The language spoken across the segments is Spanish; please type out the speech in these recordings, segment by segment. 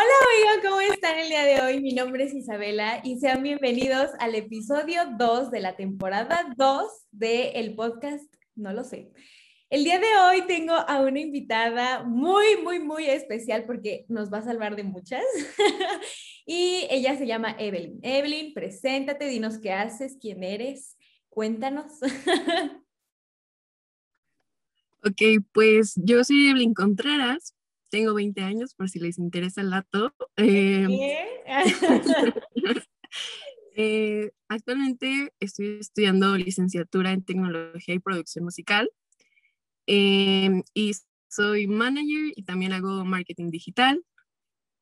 Hola, amiga, ¿cómo están el día de hoy? Mi nombre es Isabela y sean bienvenidos al episodio 2 de la temporada 2 del podcast No lo sé. El día de hoy tengo a una invitada muy, muy, muy especial porque nos va a salvar de muchas. y ella se llama Evelyn. Evelyn, preséntate, dinos qué haces, quién eres, cuéntanos. ok, pues yo soy Evelyn Contreras, tengo 20 años por si les interesa el dato. Em, eh, actualmente estoy estudiando licenciatura en tecnología y producción musical Em, y soy manager y también hago marketing digital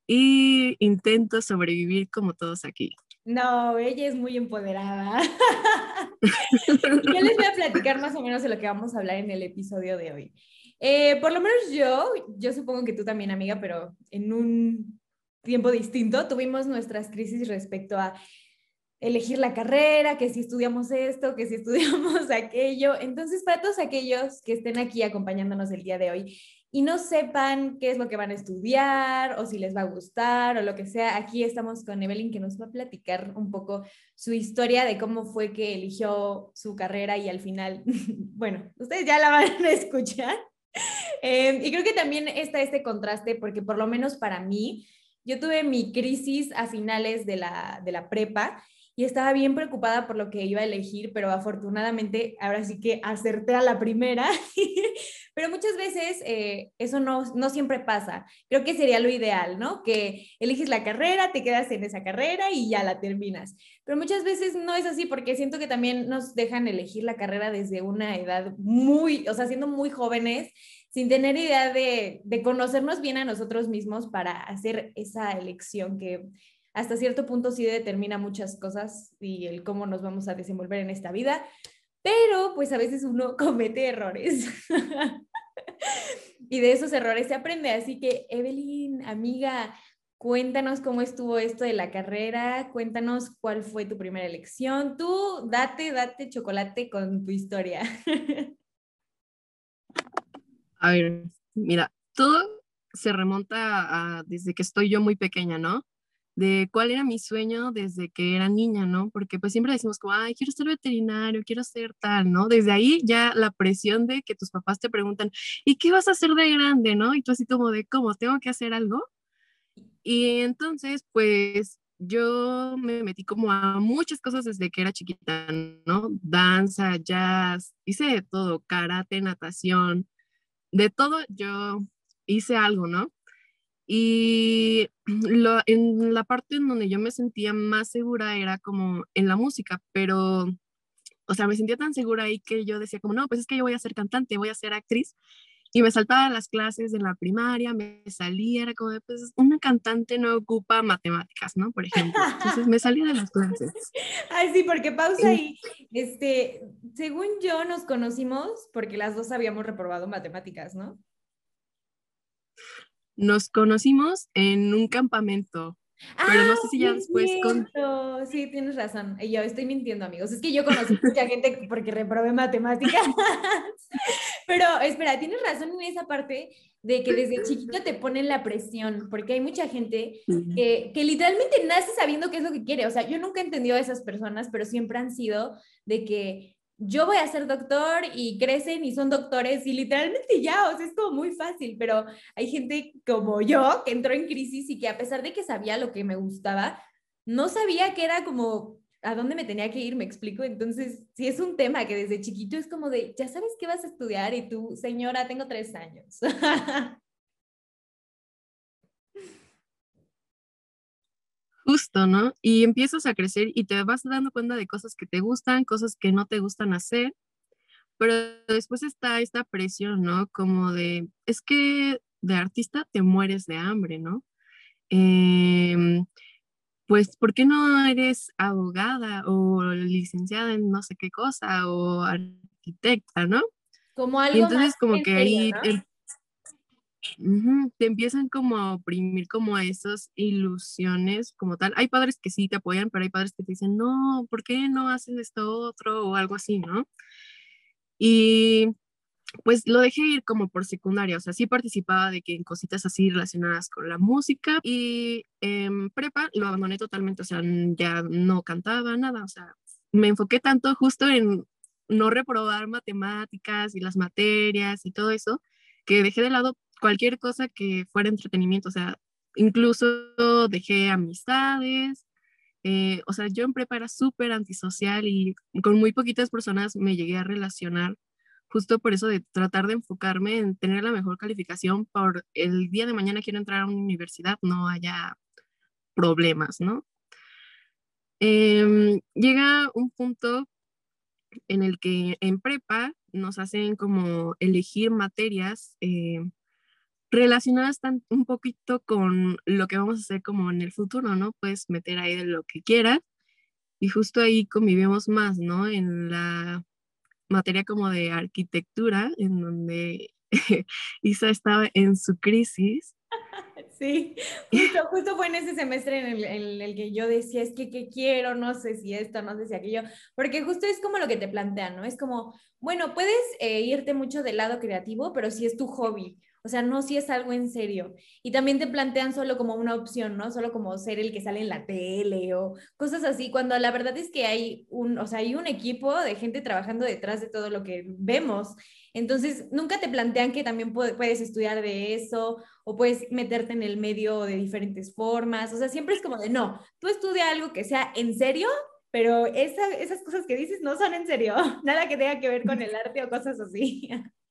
y intento sobrevivir como todos aquí. No, ella es muy empoderada. yo les voy a platicar más o menos de lo que vamos a hablar en el episodio de hoy. Eh, por lo menos yo, yo supongo que tú también, amiga, pero en un tiempo distinto, tuvimos nuestras crisis respecto a elegir la carrera, que si estudiamos esto, que si estudiamos aquello. Entonces, para todos aquellos que estén aquí acompañándonos el día de hoy y no sepan qué es lo que van a estudiar o si les va a gustar o lo que sea, aquí estamos con Evelyn que nos va a platicar un poco su historia de cómo fue que eligió su carrera y al final, bueno, ustedes ya la van a escuchar. Em, y creo que también está este contraste porque por lo menos para mí, yo tuve mi crisis a finales de la, de la prepa y estaba bien preocupada por lo que iba a elegir, pero afortunadamente ahora sí que acerté a la primera. pero muchas veces eh, eso no, no siempre pasa. Creo que sería lo ideal, ¿no? Que eliges la carrera, te quedas en esa carrera y ya la terminas. Pero muchas veces no es así porque siento que también nos dejan elegir la carrera desde una edad muy, o sea, siendo muy jóvenes sin tener idea de, de conocernos bien a nosotros mismos para hacer esa elección que hasta cierto punto sí determina muchas cosas y el cómo nos vamos a desenvolver en esta vida, pero pues a veces uno comete errores. y de esos errores se aprende. Así que, Evelyn, amiga, cuéntanos cómo estuvo esto de la carrera, cuéntanos cuál fue tu primera elección. Tú date, date chocolate con tu historia. a ver, mira, todo se remonta a desde que estoy yo muy pequeña, ¿no? de cuál era mi sueño desde que era niña, ¿no? Porque pues siempre decimos como, ay, quiero ser veterinario, quiero ser tal, ¿no? Desde ahí ya la presión de que tus papás te preguntan, ¿y qué vas a hacer de grande, no? Y tú así como de, ¿cómo? ¿Tengo que hacer algo? Y entonces, pues yo me metí como a muchas cosas desde que era chiquita, ¿no? Danza, jazz, hice de todo, karate, natación, de todo yo hice algo, ¿no? Y lo, en la parte en donde yo me sentía más segura era como en la música, pero, o sea, me sentía tan segura ahí que yo decía como, no, pues es que yo voy a ser cantante, voy a ser actriz. Y me saltaba las clases en la primaria, me salía, era como, pues una cantante no ocupa matemáticas, ¿no? Por ejemplo. Entonces me salía de las clases. Ay, sí, porque pausa ahí. Este, según yo nos conocimos porque las dos habíamos reprobado matemáticas, ¿no? nos conocimos en un campamento. Pero no sé si ya después con... Sí, tienes razón. Yo estoy mintiendo, amigos. Es que yo conocí mucha gente porque reprobé matemáticas. Pero espera, tienes razón en esa parte de que desde chiquito te ponen la presión, porque hay mucha gente que, que literalmente nace sabiendo qué es lo que quiere. O sea, yo nunca he entendido a esas personas, pero siempre han sido de que yo voy a ser doctor y crecen y son doctores y literalmente ya, o sea, es como muy fácil, pero hay gente como yo que entró en crisis y que a pesar de que sabía lo que me gustaba, no sabía que era como a dónde me tenía que ir, me explico. Entonces, si es un tema que desde chiquito es como de, ya sabes qué vas a estudiar y tú, señora, tengo tres años. Justo, ¿no? Y empiezas a crecer y te vas dando cuenta de cosas que te gustan, cosas que no te gustan hacer, pero después está esta presión, ¿no? Como de, es que de artista te mueres de hambre, ¿no? Em, pues, ¿por qué no eres abogada o licenciada en no sé qué cosa o arquitecta, ¿no? Como algo y entonces como que ahí te empiezan como a oprimir como a esas ilusiones como tal. Hay padres que sí te apoyan, pero hay padres que te dicen, no, ¿por qué no haces esto otro o algo así, no? Y pues lo dejé ir como por secundaria, o sea, sí participaba de que en cositas así relacionadas con la música y en prepa lo abandoné totalmente, o sea, ya no cantaba nada, o sea, me enfoqué tanto justo en no reprobar matemáticas y las materias y todo eso, que dejé de lado cualquier cosa que fuera entretenimiento, o sea, incluso dejé amistades, eh, o sea, yo en prepa era súper antisocial y con muy poquitas personas me llegué a relacionar justo por eso de tratar de enfocarme en tener la mejor calificación por el día de mañana quiero entrar a una universidad, no haya problemas, ¿no? Em, llega un punto en el que en prepa nos hacen como elegir materias eh, relacionadas un poquito con lo que vamos a hacer como en el futuro, ¿no? Puedes meter ahí de lo que quieras y justo ahí convivimos más, ¿no? En la materia como de arquitectura, en donde Isa estaba en su crisis. Sí, justo, justo fue en ese semestre en el, en el, que yo decía, es que, ¿qué quiero? No sé si esto, no sé si aquello, porque justo es como lo que te plantean, ¿no? Es como, bueno, puedes eh, irte mucho del lado creativo, pero si es tu hobby, o sea, no si es algo en serio. Y también te plantean solo como una opción, ¿no? Solo como ser el que sale en la tele o cosas así, cuando la verdad es que hay un, o sea, hay un equipo de gente trabajando detrás de todo lo que vemos. Entonces, nunca te plantean que también puedes estudiar de eso o puedes meterte en el medio de diferentes formas. O sea, siempre es como de, no, tú estudia algo que sea en serio, pero esas cosas que dices no son en serio, nada que tenga que ver con el arte o cosas así.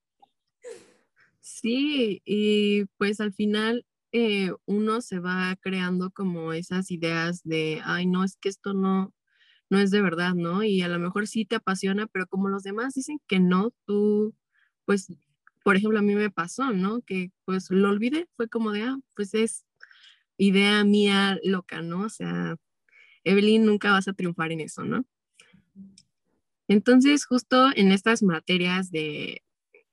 Sí, y pues al final eh, uno se va creando como esas ideas de, ay, no, es que esto no, no es de verdad, ¿no? Y a lo mejor sí te apasiona, pero como los demás dicen que no, tú, pues, por ejemplo, a mí me pasó, ¿no? Que pues lo olvidé, fue como de, ah, pues es idea mía loca, ¿no? O sea, Evelyn, nunca vas a triunfar en eso, ¿no? Entonces, justo en estas materias de,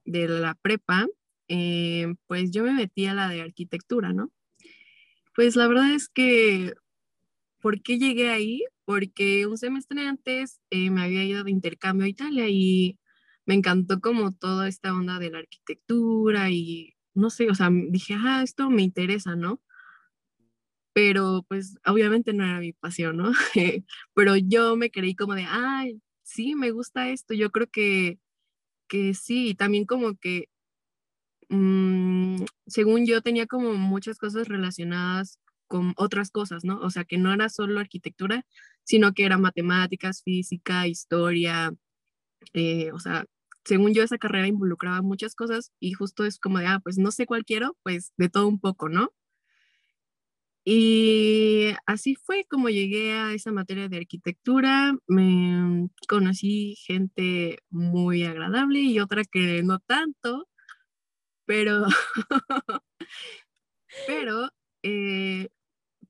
de la prepa, eh, pues yo me metí a la de arquitectura, ¿no? Pues la verdad es que, ¿por qué llegué ahí? Porque un semestre antes eh, me había ido de intercambio a Italia y me encantó como toda esta onda de la arquitectura y no sé, o sea, dije, ah, esto me interesa, ¿no? Pero pues obviamente no era mi pasión, ¿no? Pero yo me creí como de, ay, sí, me gusta esto, yo creo que, que sí, y también como que Mm, según yo tenía como muchas cosas relacionadas con otras cosas, ¿no? O sea, que no era solo arquitectura, sino que era matemáticas, física, historia, eh, o sea, según yo esa carrera involucraba muchas cosas y justo es como de, ah, pues no sé cuál quiero, pues de todo un poco, ¿no? Y así fue como llegué a esa materia de arquitectura, me conocí gente muy agradable y otra que no tanto, pero, pero, eh,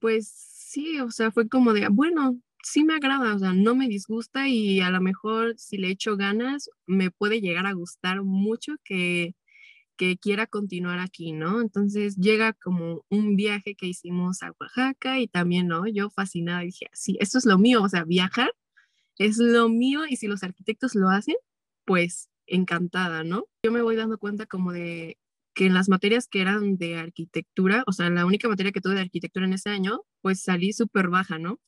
pues sí, o sea, fue como de, bueno, sí me agrada, o sea, no me disgusta y a lo mejor si le echo ganas, me puede llegar a gustar mucho que, que quiera continuar aquí, ¿no? Entonces llega como un viaje que hicimos a Oaxaca y también, ¿no? Yo fascinada dije, sí, esto es lo mío, o sea, viajar es lo mío y si los arquitectos lo hacen, pues encantada, ¿no? Yo me voy dando cuenta como de que en las materias que eran de arquitectura, o sea, la única materia que tuve de arquitectura en ese año, pues salí súper baja, ¿no?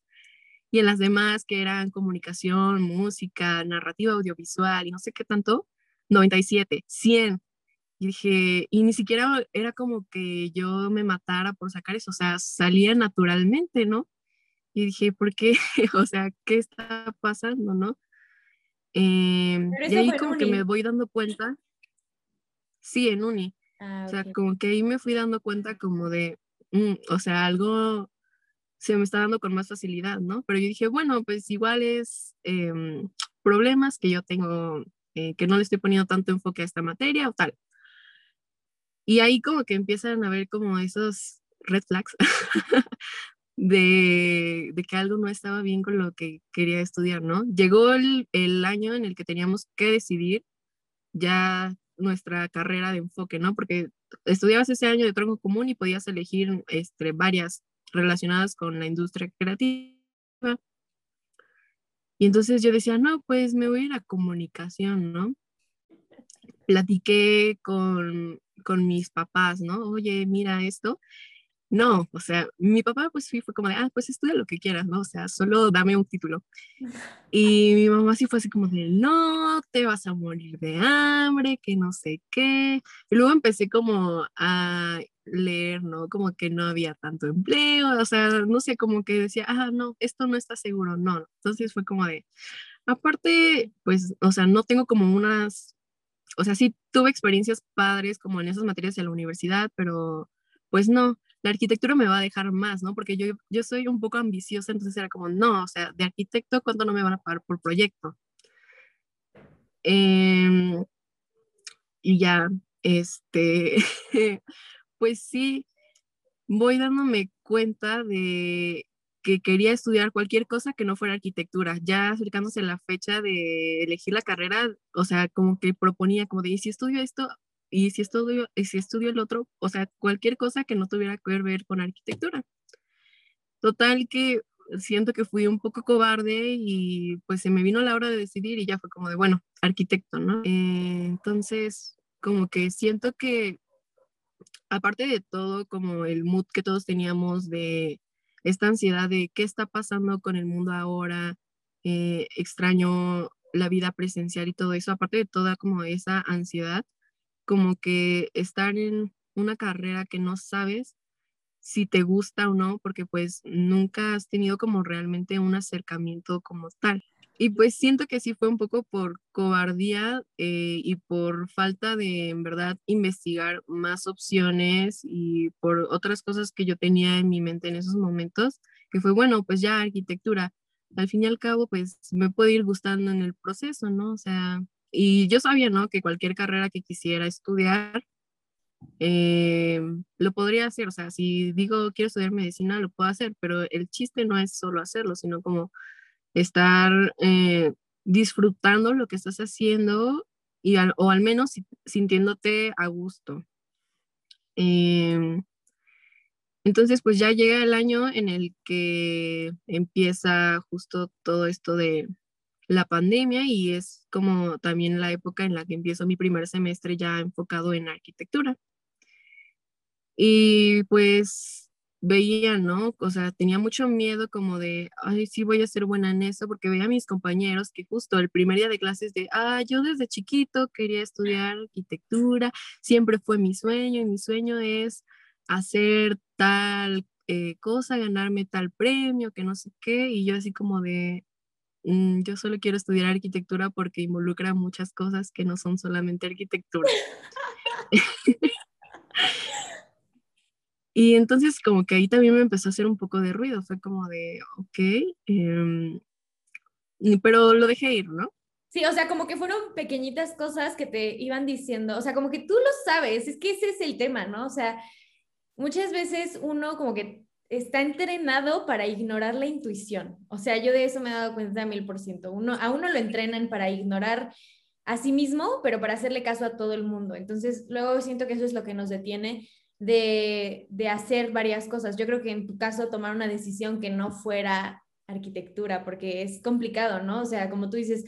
Y en las demás que eran comunicación, música, narrativa audiovisual y no sé qué tanto, 97, 100. Y dije, y ni siquiera era como que yo me matara por sacar eso, o sea, salía naturalmente, ¿no? Y dije, ¿por qué? o sea, ¿qué está pasando, no? Eh, y ahí como que me voy dando cuenta. Sí, en uni. Ah, o sea, como que ahí me fui dando cuenta como de, mm, o sea, algo se me está dando con más facilidad, ¿no? Pero yo dije, bueno, pues igual es em, problemas que yo tengo, eh, que no le estoy poniendo tanto enfoque a esta materia o tal. Y ahí como que empiezan a ver como esos red flags de, de, que algo no estaba bien con lo que quería estudiar, ¿no? Llegó el, el año en el que teníamos que decidir ya nuestra carrera de enfoque, ¿no? Porque estudiabas ese año de tronco común y podías elegir este, varias relacionadas con la industria creativa. Y entonces yo decía, no, pues me voy a ir a comunicación, ¿no? platiqué con, con mis papás, ¿no? Oye, mira esto. No, o sea, mi papá pues sí fue como de, ah, pues estudia lo que quieras, ¿no? O sea, solo dame un título. Y mi mamá sí fue así como de, no, te vas a morir de hambre, que no sé qué. Y luego empecé como a leer, ¿no? Como que no había tanto empleo, o sea, no sé, como que decía, ah, no, esto no está seguro, no. Entonces fue como de, aparte, pues, o sea, no tengo como unas, o sea, sí tuve experiencias padres como en esas materias de la universidad, pero pues no, la arquitectura me va a dejar más, ¿no? Porque yo, yo soy un poco ambiciosa, entonces era como, no, o sea, de arquitecto, ¿cuánto no me van a pagar por proyecto? Em, y ya, este, pues sí, voy dándome cuenta de que quería estudiar cualquier cosa que no fuera arquitectura, ya acercándose la fecha de elegir la carrera, o sea, como que proponía como de, ¿y si estudio esto? Y si estudio, y si estudio el otro, o sea, cualquier cosa que no tuviera que ver con arquitectura. Total que siento que fui un poco cobarde y pues se me vino la hora de decidir y ya fue como de, bueno, arquitecto, ¿no? Eh, entonces, como que siento que, aparte de todo, como el mood que todos teníamos de esta ansiedad de qué está pasando con el mundo ahora, eh, extraño la vida presencial y todo eso, aparte de toda como esa ansiedad, como que estar en una carrera que no sabes si te gusta o no, porque pues nunca has tenido como realmente un acercamiento como tal. Y pues siento que sí fue un poco por cobardía eh, y por falta de, en verdad, investigar más opciones y por otras cosas que yo tenía en mi mente en esos momentos, que fue, bueno, pues ya arquitectura. Al fin y al cabo, pues me puede ir gustando en el proceso, ¿no? O sea, y yo sabía, ¿no? Que cualquier carrera que quisiera estudiar, eh, lo podría hacer. O sea, si digo quiero estudiar medicina, lo puedo hacer, pero el chiste no es solo hacerlo, sino como estar eh, disfrutando lo que estás haciendo y o al menos sintiéndote a gusto. Em, entonces, pues ya llega el año en el que empieza justo todo esto de la pandemia y es como también la época en la que empiezo mi primer semestre ya enfocado en arquitectura. Y pues veía, ¿no? O sea, tenía mucho miedo como de, ay, sí voy a ser buena en eso, porque veía a mis compañeros que justo el primer día de clases de, ah, yo desde chiquito quería estudiar arquitectura, siempre fue mi sueño y mi sueño es hacer tal eh, cosa, ganarme tal premio, que no sé qué, y yo así como de, yo solo quiero estudiar arquitectura porque involucra muchas cosas que no son solamente arquitectura. y entonces como que ahí también me empezó a hacer un poco de ruido, fue como de, ok, em, pero lo dejé ir, ¿no? Sí, o sea, como que fueron pequeñitas cosas que te iban diciendo, o sea, como que tú lo sabes, es que ese es el tema, ¿no? O sea, muchas veces uno como que está entrenado para ignorar la intuición. O sea, yo de eso me he dado cuenta mil por ciento. Uno, a uno lo entrenan para ignorar a sí mismo, pero para hacerle caso a todo el mundo. Entonces, luego siento que eso es lo que nos detiene de, de hacer varias cosas. Yo creo que en tu caso, tomar una decisión que no fuera arquitectura, porque es complicado, ¿no? O sea, como tú dices,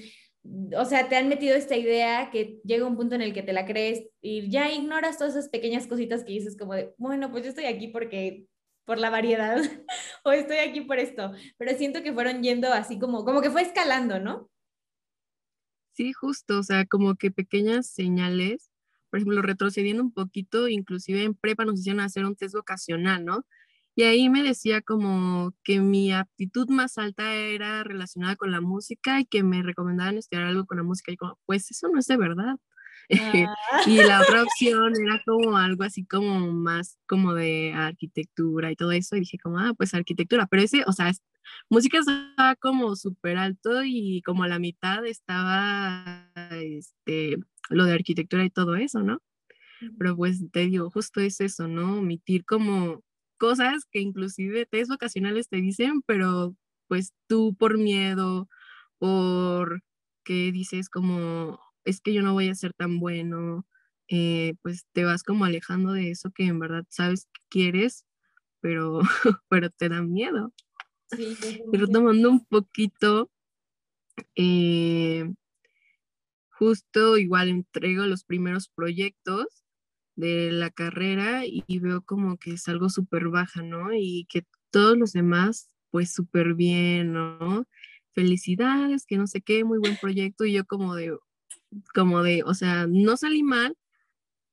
o sea, te han metido esta idea que llega un punto en el que te la crees y ya ignoras todas esas pequeñas cositas que dices como de, bueno, pues yo estoy aquí porque por la variedad o estoy aquí por esto, pero siento que fueron yendo así como, como que fue escalando, ¿no? Sí, justo, o sea, como que pequeñas señales, por ejemplo, retrocediendo un poquito, inclusive en prepa nos hicieron hacer un test vocacional, ¿no? Y ahí me decía como que mi aptitud más alta era relacionada con la música y que me recomendaban estudiar algo con la música. Y como, pues eso no es de verdad. Ah. y la otra opción era como algo así como más como de arquitectura y todo eso. Y dije como, ah, pues arquitectura. Pero ese, o sea, música estaba como súper alto y como a la mitad estaba este, lo de arquitectura y todo eso, ¿no? Pero pues te digo, justo es eso, ¿no? Omitir como cosas que inclusive test vocacionales te dicen, pero pues tú por miedo, por que dices como, es que yo no voy a ser tan bueno, eh, pues te vas como alejando de eso que en verdad sabes que quieres, pero, pero te da miedo. Sí, Pero tomando un poquito, eh, justo igual entrego los primeros proyectos de la carrera y, veo como que es algo súper baja, ¿no? Y que todos los demás, pues súper bien, ¿no? Felicidades, que no sé qué, muy buen proyecto. Y yo como de, como de, o sea, no salí mal,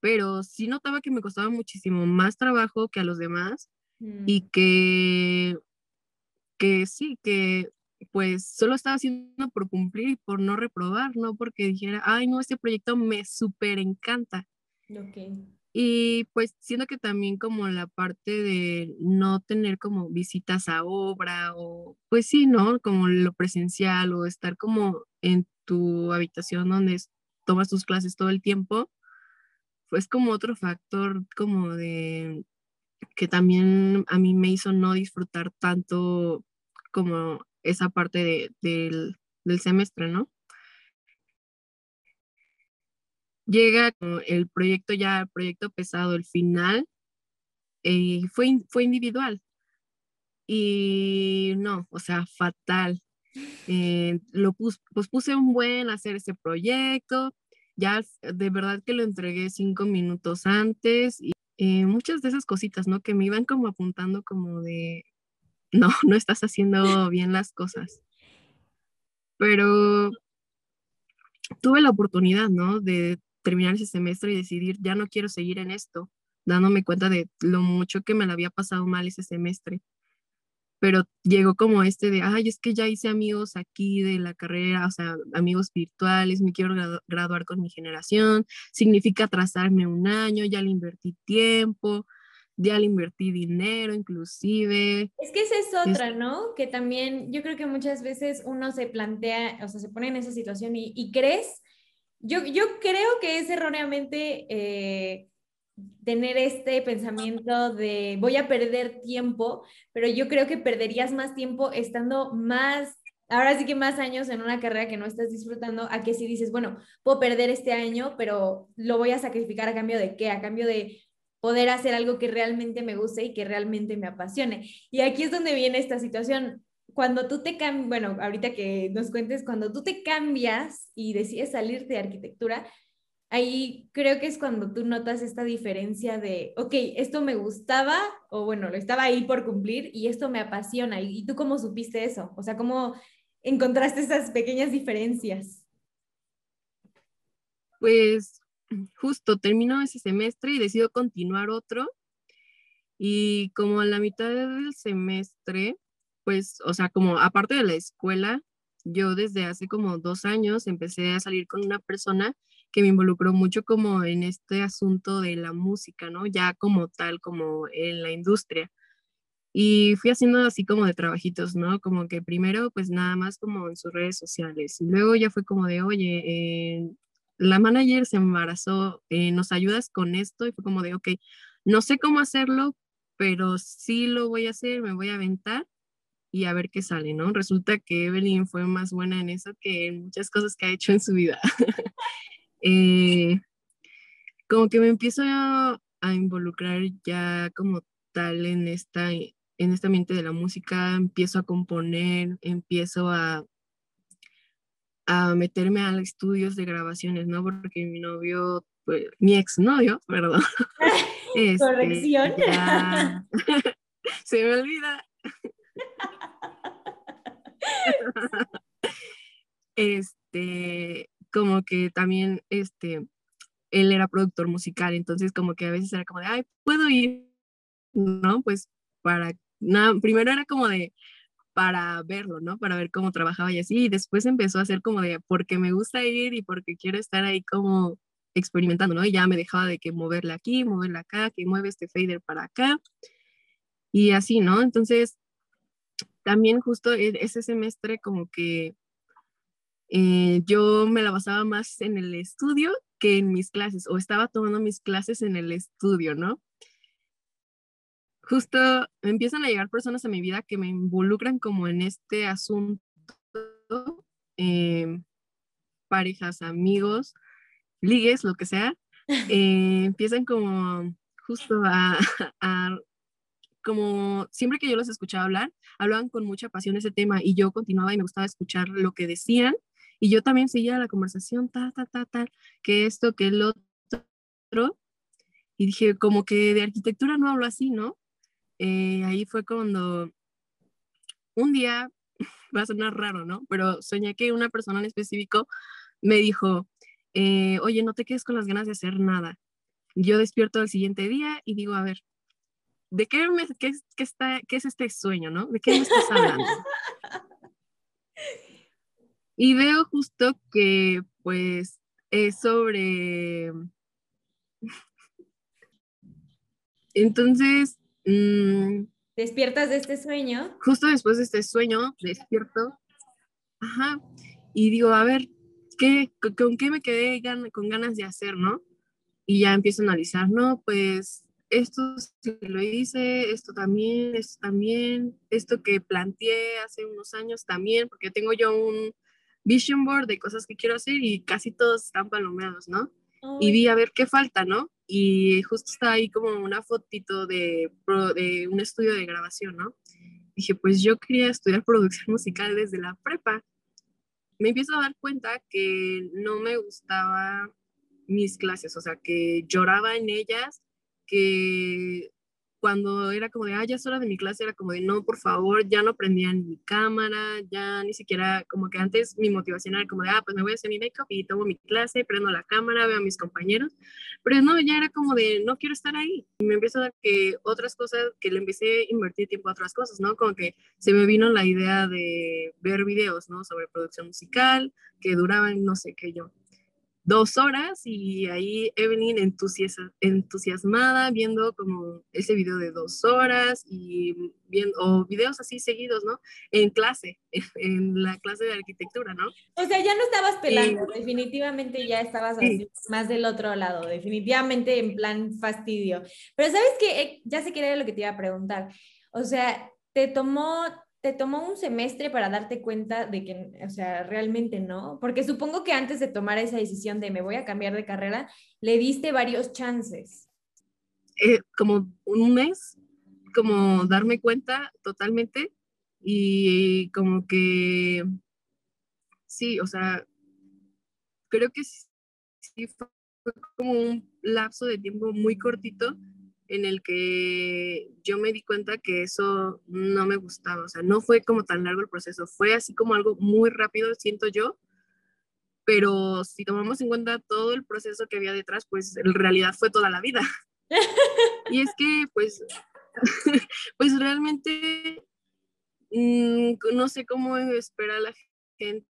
pero sí notaba que me costaba muchísimo más trabajo que a los demás y mm. que, que sí, que pues solo estaba haciendo por cumplir y por no reprobar, no porque dijera, ay, no, este proyecto me súper encanta. Y pues siento que también como la parte de no tener como visitas a obra o pues sí, ¿no? Como lo presencial o estar como en tu habitación donde tomas tus clases todo el tiempo, pues como otro factor como de que también a mí me hizo no disfrutar tanto como esa parte del, semestre, ¿no? Llega el proyecto ya, el proyecto pesado, el final, eh, fue, fue individual. Y no, o sea, fatal. Eh, lo pus, pues puse un buen hacer ese proyecto, ya de verdad que lo entregué cinco minutos antes y eh, muchas de esas cositas, ¿no? Que me iban como apuntando como de, no, no estás haciendo bien las cosas. Pero tuve la oportunidad, ¿no? De terminar ese semestre y decidir, ya no quiero seguir en esto, dándome cuenta de lo mucho que me la había pasado mal ese semestre. Pero llegó como este de, ay, es que ya hice amigos aquí de la carrera, o sea, amigos virtuales, me quiero graduar con mi generación, significa atrasarme un año, ya le invertí tiempo, ya le invertí dinero inclusive. Es que esa es otra, ¿no? Que también yo creo que muchas veces uno se plantea, o sea, se pone en esa situación y, crees, yo, yo creo que es erróneamente eh, tener este pensamiento de voy a perder tiempo, pero yo creo que perderías más tiempo estando más ahora sí que más años en una carrera que no estás disfrutando, a que si dices, bueno, puedo perder este año, pero lo voy a sacrificar a cambio de qué, a cambio de poder hacer algo que realmente me guste y que realmente me apasione. Y aquí es donde viene esta situación. Cuando tú te cambias, bueno, ahorita que nos cuentes, cuando tú te cambias y decides salirte de arquitectura, ahí creo que es cuando tú notas esta diferencia de, ok, esto me gustaba, o bueno, lo estaba ahí por cumplir y esto me apasiona. ¿Y tú cómo supiste eso? O sea, ¿cómo encontraste esas pequeñas diferencias? Pues justo termino ese semestre y decido continuar otro. Y como a la mitad del semestre, pues, o sea, como aparte de la escuela, yo desde hace como dos años empecé a salir con una persona que me involucró mucho como en este asunto de la música, ¿no? Ya como tal, como en la industria. Y fui haciendo así como de trabajitos, ¿no? Como que primero, pues nada más como en sus redes sociales. Y luego ya fue como de, oye, eh, la manager se embarazó, eh, ¿nos ayudas con esto? Y fue como de, ok, no sé cómo hacerlo, pero sí lo voy a hacer, me voy a aventar y a ver qué sale, ¿no? Resulta que Evelyn fue más buena en eso que en muchas cosas que ha hecho en su vida. Eh, como que me empiezo a, a, involucrar ya como tal en esta, en esta mente de la música, empiezo a componer, empiezo a a meterme a estudios de grabaciones, ¿no? Porque mi novio, pues, mi exnovio, perdón. este, Corrección. se me olvida. este, como que también, este, él era productor musical, entonces como que a veces era como de, ay, puedo ir, ¿no? Pues para, nada, primero era como de, para verlo, ¿no? Para ver cómo trabajaba y así. Y después empezó a hacer como de, porque me gusta ir y porque quiero estar ahí como experimentando, ¿no? Y ya me dejaba de que moverle aquí, moverle acá, que mueve este fader para acá. Y así, ¿no? Entonces, también justo e, ese semestre como que eh, yo me la basaba más en el estudio que en mis clases, o estaba tomando mis clases en el estudio, ¿no? justo empiezan a llegar personas a mi vida que me involucran como en este asunto, em, parejas, amigos, ligues, lo que sea, eh, empiezan como justo a, a, como siempre que yo los escuchaba hablar, hablaban con mucha pasión ese tema y yo continuaba y me gustaba escuchar lo que decían Y yo también seguía la conversación, ta, ta, ta, ta, que esto, que el otro. Y dije, como que de arquitectura no hablo así, ¿no? Eh, ahí fue cuando un día, va a sonar raro, ¿no? Pero soñé que una persona en específico me dijo, eh, oye, no te quedes con las ganas de hacer nada. Yo despierto al siguiente día y digo, a ver, ¿de qué, me, qué, qué está, qué es este sueño, no? ¿De qué me estás hablando? y veo justo que, pues, es sobre... Entonces... Mmm, ¿Despiertas de este sueño? Justo después de este sueño, despierto. Ajá. Y digo, a ver, ¿qué, ¿con qué me quedé con ganas de hacer, no? Y ya empiezo a analizar, no, pues esto sí lo hice, esto también, esto también, esto que planteé hace unos años también, porque tengo yo un vision board de cosas que quiero hacer y casi todos están palomeados, ¿no? Y vi a ver qué falta, ¿no? Y justo está ahí como una fotito de, de un estudio de grabación, ¿no? Dije, pues yo quería estudiar producción musical desde la prepa. Me empiezo a dar cuenta que no me gustaba mis clases, o sea, que lloraba en ellas, que cuando era como de, ah, ya es hora de mi clase, era como de, no, por favor, ya no prendía ni mi cámara, ya ni siquiera, como que antes mi motivación era como de, ah, pues me voy a hacer mi make-up y tomo mi clase, prendo la cámara, veo a mis compañeros, pero no, ya era como de, no quiero estar ahí. Y me empiezo a dar que otras cosas, que le empecé a invertir tiempo a otras cosas, ¿no? Como que se me vino la idea de ver videos, ¿no? Sobre producción musical, que duraban, no sé qué yo, dos horas y ahí Evelyn entusiasmada viendo como ese video de dos horas y viendo, o videos así seguidos, ¿no? En clase, en la clase de arquitectura, ¿no? O sea, ya no estabas pelando, definitivamente ya estabas así, más del otro lado, definitivamente en plan fastidio. Pero sabes que eh, ya sé que era lo que te iba a preguntar. O sea, te tomó te tomó un semestre para darte cuenta de que, o sea, realmente no, porque supongo que antes de tomar esa decisión de me voy a cambiar de carrera, le diste varios chances. Eh, como un mes, como darme cuenta totalmente y como que, sí, o sea, creo que sí fue como un lapso de tiempo muy cortito en el que yo me di cuenta que eso no me gustaba, o sea, no fue como tan largo el proceso, fue así como algo muy rápido, siento yo, pero si tomamos en cuenta todo el proceso que había detrás, pues en realidad fue toda la vida. y es que, pues, pues realmente mm, no sé cómo espera la gente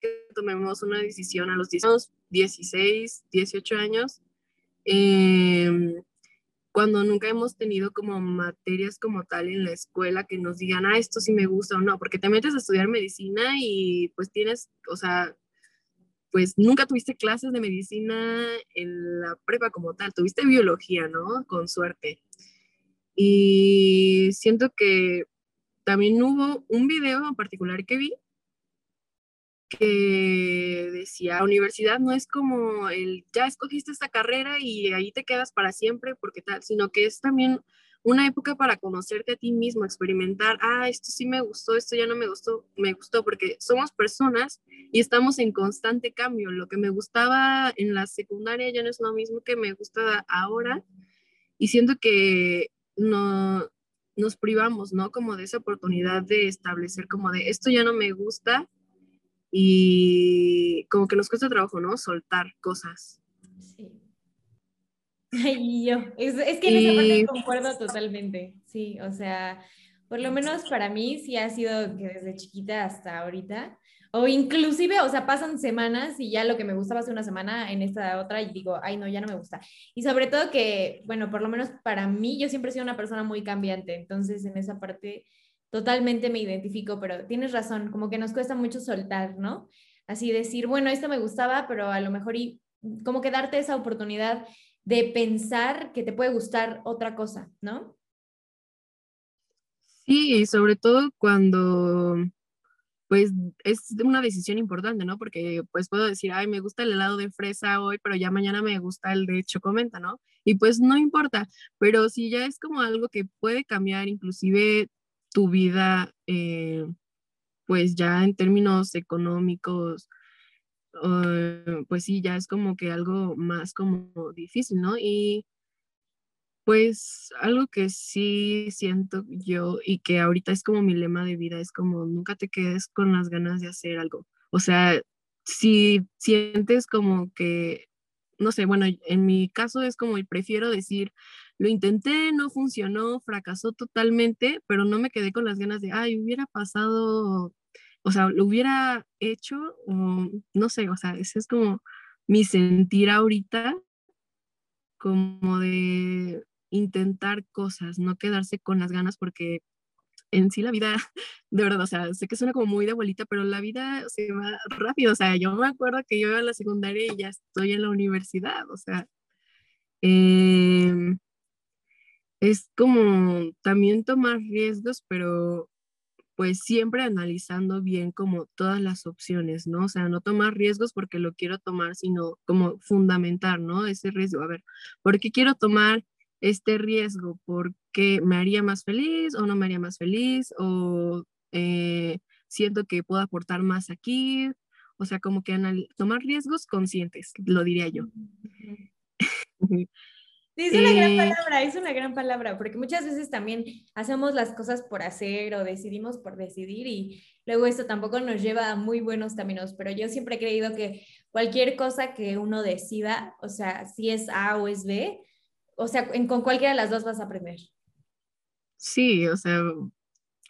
que tomemos una decisión a los 16, 18 años. Eh, cuando nunca hemos tenido como materias como tal en la escuela que nos digan, ah, esto sí me gusta o no, porque te metes a estudiar medicina y pues tienes, o sea, pues nunca tuviste clases de medicina en la prepa como tal, tuviste biología, ¿no? Con suerte. Y siento que también hubo un video en particular que vi que decía, universidad no es como el, ya escogiste esta carrera y ahí te quedas para siempre, porque tal, sino que es también una época para conocerte a ti mismo, experimentar, ah, esto sí me gustó, esto ya no me gustó, me gustó, porque somos personas y estamos en constante cambio. Lo que me gustaba en la secundaria ya no es lo mismo que me gusta ahora y siento que no nos privamos, ¿no? Como de esa oportunidad de establecer como de esto ya no me gusta y como que nos cuesta trabajo, ¿no? Soltar cosas. Sí. Ay, yo, es, es que en esa parte concuerdo totalmente, sí, o sea, por lo menos para mí sí ha sido que desde chiquita hasta ahorita, o inclusive, o sea, pasan semanas y ya lo que me gustaba hace una semana en esta otra y digo, ay, no, ya no me gusta. Y sobre todo que, bueno, por lo menos para mí, yo siempre he sido una persona muy cambiante, entonces en esa parte totalmente me identifico, pero tienes razón, como que nos cuesta mucho soltar, ¿no? Así decir, bueno, esto me gustaba, pero a lo mejor y como que darte esa oportunidad de pensar que te puede gustar otra cosa, ¿no? Sí, sobre todo cuando pues es una decisión importante, ¿no? Porque pues puedo decir, ay, me gusta el helado de fresa hoy, pero ya mañana me gusta el de chocomenta, ¿no? Y pues no importa, pero si ya es como algo que puede cambiar inclusive tu vida, eh, pues ya en términos económicos, pues sí, ya es como que algo más como difícil, ¿no? Y pues algo que sí siento yo y que ahorita es como mi lema de vida, es como nunca te quedes con las ganas de hacer algo. O sea, si sientes como que, no sé, bueno, en mi caso es como, prefiero decir, lo intenté, no funcionó, fracasó totalmente, pero no me quedé con las ganas de, ay, hubiera pasado, o sea, lo hubiera hecho, o no sé, o sea, ese es como mi sentir ahorita, como de intentar cosas, no quedarse con las ganas porque en sí la vida, de verdad, o sea, sé que suena como muy de abuelita, pero la vida se va rápido, o sea, yo me acuerdo que yo iba a la secundaria y ya estoy en la universidad, o sea, em, es como también tomar riesgos, pero pues siempre analizando bien como todas las opciones, ¿no? O sea, no tomar riesgos porque lo quiero tomar, sino como fundamentar, ¿no? Ese riesgo. A ver, ¿por qué quiero tomar este riesgo? ¿Porque me haría más feliz o no me haría más feliz? ¿O eh, siento que puedo aportar más aquí? O sea, como que tomar riesgos conscientes, lo diría yo. Sí, es una gran palabra, es una gran palabra, porque muchas veces también hacemos las cosas por hacer o decidimos por decidir y luego esto tampoco nos lleva a muy buenos caminos, pero yo siempre he creído que cualquier cosa que uno decida, o sea, si es A o es B, o sea, con cualquiera de las dos vas a aprender. Sí, o sea,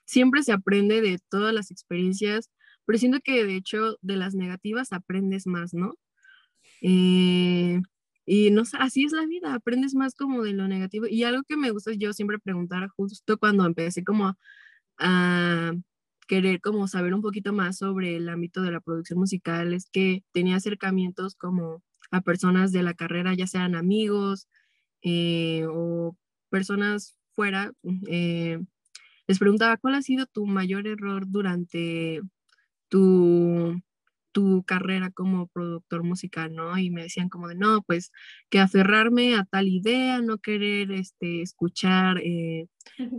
siempre se aprende de todas las experiencias, pero siento que de hecho de las negativas aprendes más, ¿no? Eh, y no así es la vida, aprendes más como de lo negativo. Y algo que me gusta yo siempre preguntar, justo cuando empecé como a querer como saber un poquito más sobre el ámbito de la producción musical, es que tenía acercamientos como a personas de la carrera, ya sean amigos eh, o personas fuera. Eh, les preguntaba, ¿cuál ha sido tu mayor error durante tu tu carrera como productor musical, ¿no? Y me decían como de, no, pues que aferrarme a tal idea, no querer este, escuchar eh,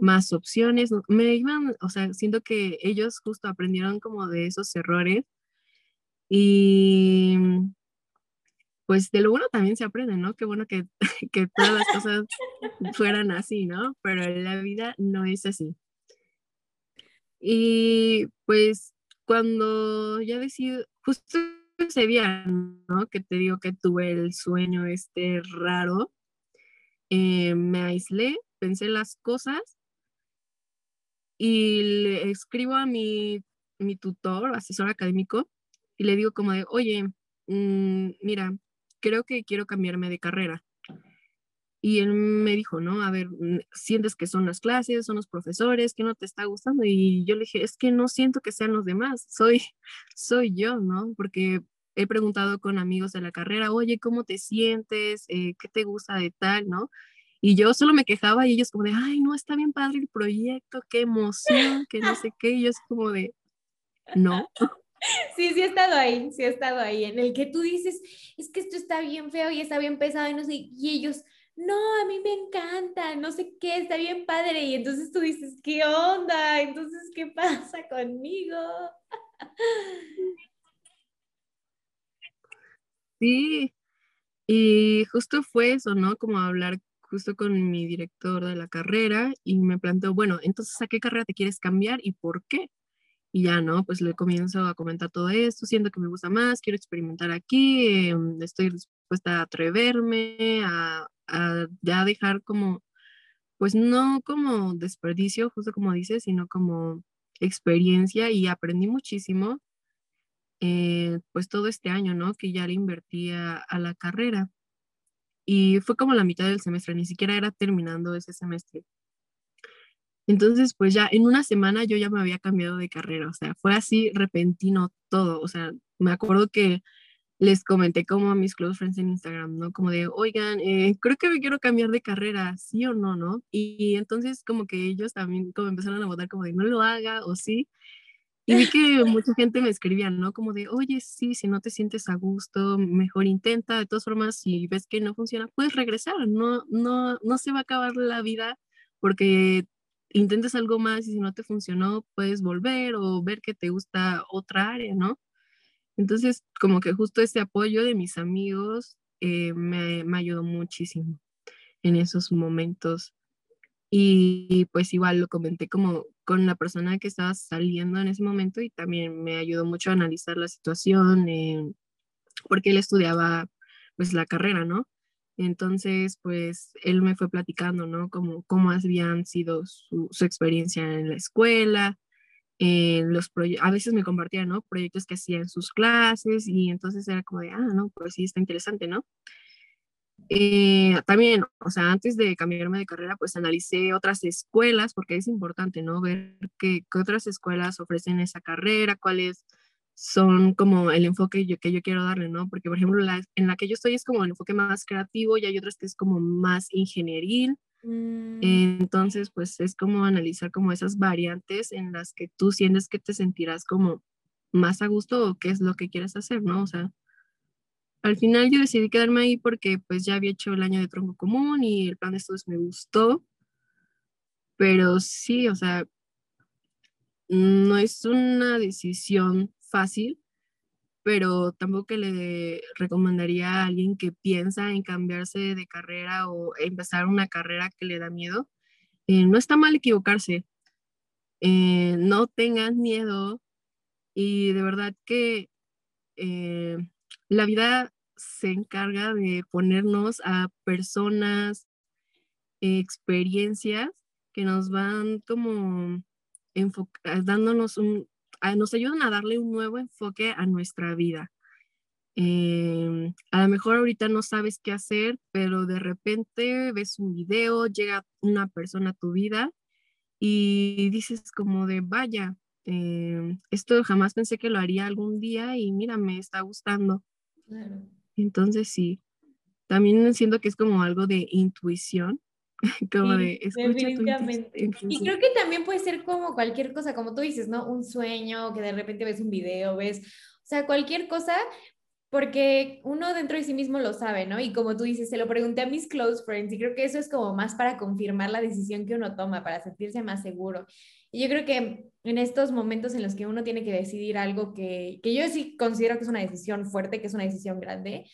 más opciones, me iban, o sea, siento que ellos justo aprendieron como de esos errores y pues de lo bueno también se aprende, ¿no? Qué bueno que, que todas las cosas fueran así, ¿no? Pero la vida no es así. Y pues cuando ya decido, justo ese día, ¿no? Que te digo que tuve el sueño este raro, eh, me aislé, pensé las cosas y le escribo a mi, mi tutor, asesor académico, y le digo como de, oye, mm, mira, creo que quiero cambiarme de carrera. Y él me dijo, ¿no? A ver, mm, sientes que son las clases, son los profesores, que no te está gustando. Y yo le dije, es que no siento que sean los demás, soy, soy yo, ¿no? Porque he preguntado con amigos de la carrera, oye, ¿cómo te sientes? Eh, ¿Qué te gusta de tal, no? Y yo solo me quejaba y ellos como de, ay, no, está bien padre el proyecto, qué emoción, que no sé qué. Y yo es como de, no. Sí, sí he estado ahí, sí he estado ahí, en el que tú dices, es que esto está bien feo y está bien pesado y no sé, y ellos, no, a mí me encanta, no sé qué, está bien padre. Y entonces tú dices, ¿qué onda? Entonces, ¿qué pasa conmigo? Sí, y justo fue eso, ¿no? Como hablar justo con mi director de la carrera y me planteó, bueno, entonces, ¿a qué carrera te quieres cambiar y por qué? Y ya, ¿no? Pues le comienzo a comentar todo esto, siento que me gusta más, quiero experimentar aquí, em, estoy dispuesta a atreverme, a a ya dejar como, pues no como desperdicio, justo como dices, sino como experiencia y aprendí muchísimo, eh, pues todo este año, ¿no? Que ya le invertía a la carrera. Y fue como la mitad del semestre, ni siquiera era terminando ese semestre. Entonces, pues ya en una semana yo ya me había cambiado de carrera, o sea, fue así repentino todo, o sea, me acuerdo que les comenté como a mis close friends en Instagram, ¿no? Como de, oigan, eh, creo que me quiero cambiar de carrera, sí o no, ¿no? Y, entonces como que ellos también como empezaron a votar como de, no lo haga o sí. Y vi que mucha gente me escribía, ¿no? Como de, oye, sí, si no te sientes a gusto, mejor intenta. De todas formas, si ves que no funciona, puedes regresar. No, no, no se va a acabar la vida porque intentes algo más y si no te funcionó, puedes volver o ver que te gusta otra área, ¿no? Entonces, como que justo ese apoyo de mis amigos eh, me, me, ayudó muchísimo en esos momentos. Y, pues igual lo comenté como con la persona que estaba saliendo en ese momento y también me ayudó mucho a analizar la situación, eh, porque él estudiaba pues la carrera, ¿no? Entonces, pues él me fue platicando, ¿no? Como cómo habían sido su, su experiencia en la escuela, los a veces me compartía, ¿no? Proyectos que hacía en sus clases y entonces era como de, ah, no, pues sí, está interesante, ¿no? Eh, también, o sea, antes de cambiarme de carrera, pues analicé otras escuelas, porque es importante, ¿no? Ver qué, qué otras escuelas ofrecen esa carrera, cuáles son como el enfoque yo, que yo quiero darle, ¿no? Porque, por ejemplo, la, en la que yo estoy es como el enfoque más creativo y hay otras que es como más ingenieril. Mm. Entonces, pues es como analizar como esas variantes en las que tú sientes que te sentirás como más a gusto o qué es lo que quieres hacer, ¿no? O sea, al final yo decidí quedarme ahí porque pues ya había hecho el año de tronco común y el plan de estudios me gustó, pero sí, o sea, no es una decisión fácil, pero tampoco le recomendaría a alguien que piensa en cambiarse de carrera o empezar una carrera que le da miedo. Eh, no está mal equivocarse. Eh, no tengan miedo y de verdad que eh, la vida se encarga de ponernos a personas, experiencias que nos van como dándonos un, nos ayudan a darle un nuevo enfoque a nuestra vida. Em, a lo mejor ahorita no sabes qué hacer, pero de repente ves un video, llega una persona a tu vida y dices como de, vaya, em, esto jamás pensé que lo haría algún día y mira, me está gustando. Entonces sí, también siento que es como algo de intuición como de definitivamente. Y creo que también puede ser como cualquier cosa, como tú dices, ¿no? Un sueño, que de repente ves un video, ves, o sea, cualquier cosa, porque uno dentro de sí mismo lo sabe, ¿no? Y como tú dices, se lo pregunté a mis close friends y creo que eso es como más para confirmar la decisión que uno toma, para sentirse más seguro. Y yo creo que en estos momentos en los que uno tiene que decidir algo que, que yo sí considero que es una decisión fuerte, que es una decisión grande,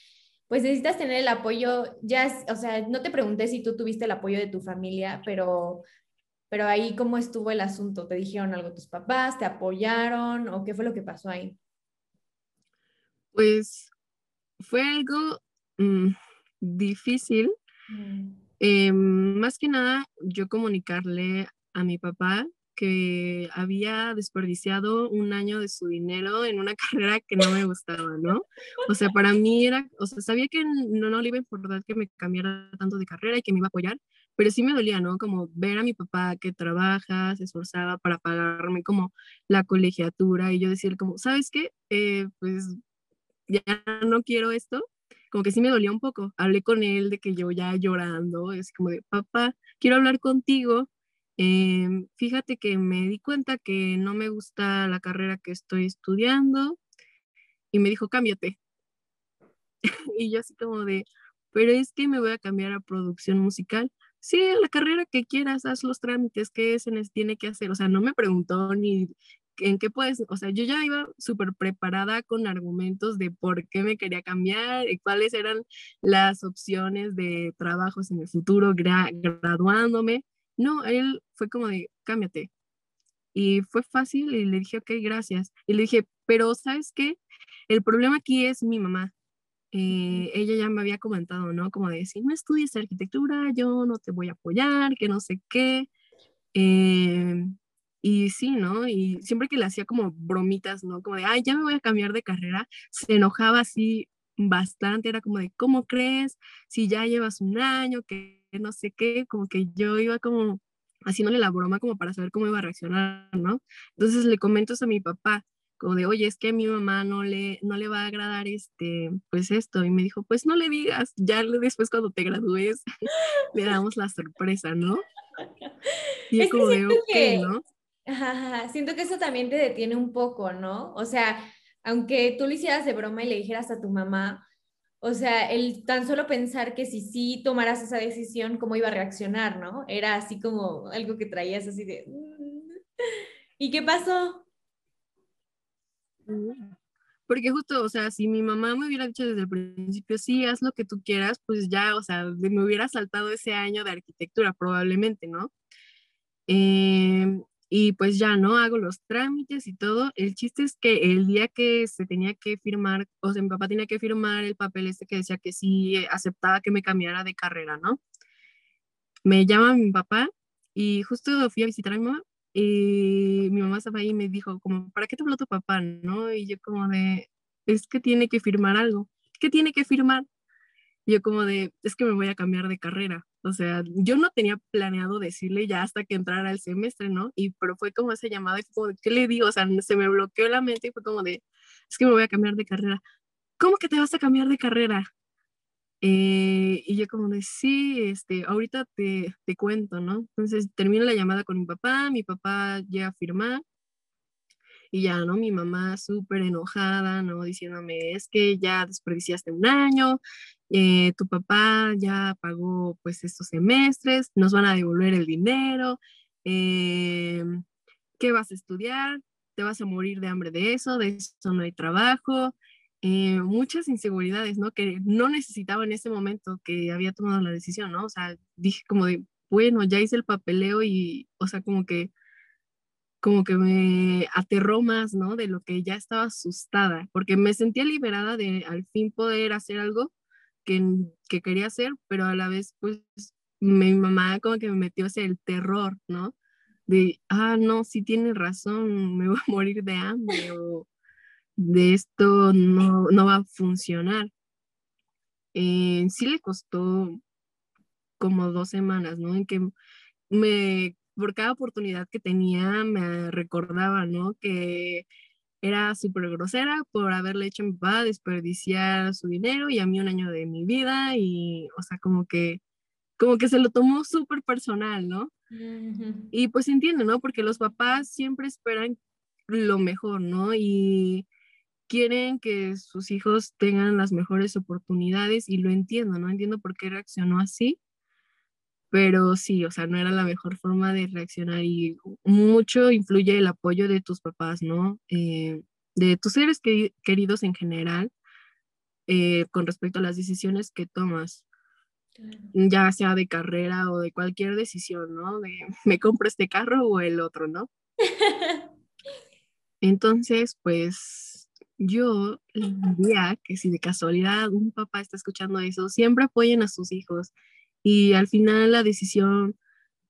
pues necesitas tener el apoyo, ya, o sea, no te pregunté si tú tuviste el apoyo de tu familia, pero, pero ahí cómo estuvo el asunto, ¿te dijeron algo tus papás, te apoyaron o qué fue lo que pasó ahí? Pues fue algo mm, difícil. Mm. Em, más que nada, yo comunicarle a mi papá que había desperdiciado un año de su dinero en una carrera que no me gustaba, ¿no? O sea, para mí era, o sea, sabía que no, no le iba a importar que me cambiara tanto de carrera y que me iba a apoyar, pero sí me dolía, ¿no? Como ver a mi papá que trabaja, se esforzaba para pagarme como la colegiatura y yo decir como, ¿sabes qué? Eh, pues ya no quiero esto, como que sí me dolía un poco. Hablé con él de que yo ya llorando, es como de, papá, quiero hablar contigo Em, fíjate que me di cuenta que no me gusta la carrera que estoy estudiando y me dijo, cámbiate. y yo así como de, pero es que me voy a cambiar a producción musical. Sí, la carrera que quieras, haz los trámites que se tiene que hacer. O sea, no me preguntó ni en qué puedes, o sea, yo ya iba súper preparada con argumentos de por qué me quería cambiar y cuáles eran las opciones de trabajos en el futuro graduándome. No, él fue como de, cámbiate. Y fue fácil y le dije, ok, gracias. Y le dije, pero ¿sabes qué? El problema aquí es mi mamá. Eh, ella ya me había comentado, ¿no? Como de, si no estudias arquitectura, yo no te voy a apoyar, que no sé qué. Eh, y sí, ¿no? Y siempre que le hacía como bromitas, ¿no? Como de, ay, ya me voy a cambiar de carrera, se enojaba así bastante, era como de, ¿cómo crees? Si ya llevas un año, que no sé qué, como que yo iba como haciéndole la broma como para saber cómo iba a reaccionar, ¿no? Entonces le comento a mi papá, como de, oye, es que a mi mamá no le, no le va a agradar este, pues esto, y me dijo, pues no le digas, ya después cuando te gradúes le damos la sorpresa, ¿no? Y es como de, ok, ¿no? siento que eso también te detiene un poco, ¿no? O sea, aunque tú lo hicieras de broma y le dijeras a tu mamá, o sea, el tan solo pensar que si sí tomaras esa decisión, cómo iba a reaccionar, ¿no? Era así como algo que traías así de... Mm". ¿Y qué pasó? porque justo, o sea, si mi mamá me hubiera dicho desde el principio, sí, haz lo que tú quieras, pues ya, o sea, me hubiera saltado ese año de arquitectura probablemente, ¿no? Em, y pues ya, ¿no? Hago los trámites y todo. El chiste es que el día que se tenía que firmar, o sea, mi papá tenía que firmar el papel este que decía que sí aceptaba que me cambiara de carrera, ¿no? Me llama mi papá y justo fui a visitar a mi mamá y mi mamá estaba ahí y me dijo como, ¿para qué te habló tu papá? ¿No? Y yo como de, es que tiene que firmar algo. ¿Qué tiene que firmar? Y yo como de, es que me voy a cambiar de carrera. O sea, yo no tenía planeado decirle ya hasta que entrara el semestre, ¿no? Y pero fue como esa llamada, como, ¿qué le digo? O sea, se me bloqueó la mente y fue como de, es que me voy a cambiar de carrera. ¿Cómo que te vas a cambiar de carrera? Eh, y yo como de, sí, este, ahorita te, te cuento, ¿no? Entonces termino la llamada con mi papá, mi papá llega a firmar y ya, ¿no? Mi mamá súper enojada, ¿no? Diciéndome, es que ya desperdiciaste un año, eh, tu papá ya pagó pues estos semestres, nos van a devolver el dinero, eh, ¿qué vas a estudiar? ¿Te vas a morir de hambre de eso? ¿De eso no hay trabajo? Eh, muchas inseguridades, ¿no? Que no necesitaba en ese momento que había tomado la decisión, ¿no? O sea, dije como de, bueno, ya hice el papeleo y, o sea, como que, como que me aterró más, ¿no? De lo que ya estaba asustada, porque me sentía liberada de al fin poder hacer algo que, que quería hacer, pero a la vez, pues, mi mamá como que me metió ese el terror, ¿no? De, ah, no, sí tiene razón, me voy a morir de hambre o de esto no, no va a funcionar. Eh, sí le costó como dos semanas, ¿no? En que me, por cada oportunidad que tenía, me recordaba, ¿no? Que era súper grosera por haberle hecho a mi papá desperdiciar su dinero y a mí un año de mi vida y, o sea, como que, como que se lo tomó súper personal, ¿no? Y pues entiendo, ¿no? Porque los papás siempre esperan lo mejor, ¿no? Y quieren que sus hijos tengan las mejores oportunidades y lo entiendo, ¿no? Entiendo por qué reaccionó así, pero sí, o sea, no era la mejor forma de reaccionar y mucho influye el apoyo de tus papás, ¿no? Eh, de tus seres queridos en general eh, con respecto a las decisiones que tomas, ya sea de carrera o de cualquier decisión, ¿no? De me compro este carro o el otro, ¿no? Entonces, pues yo diría que si de casualidad un papá está escuchando eso, siempre apoyen a sus hijos y al final la decisión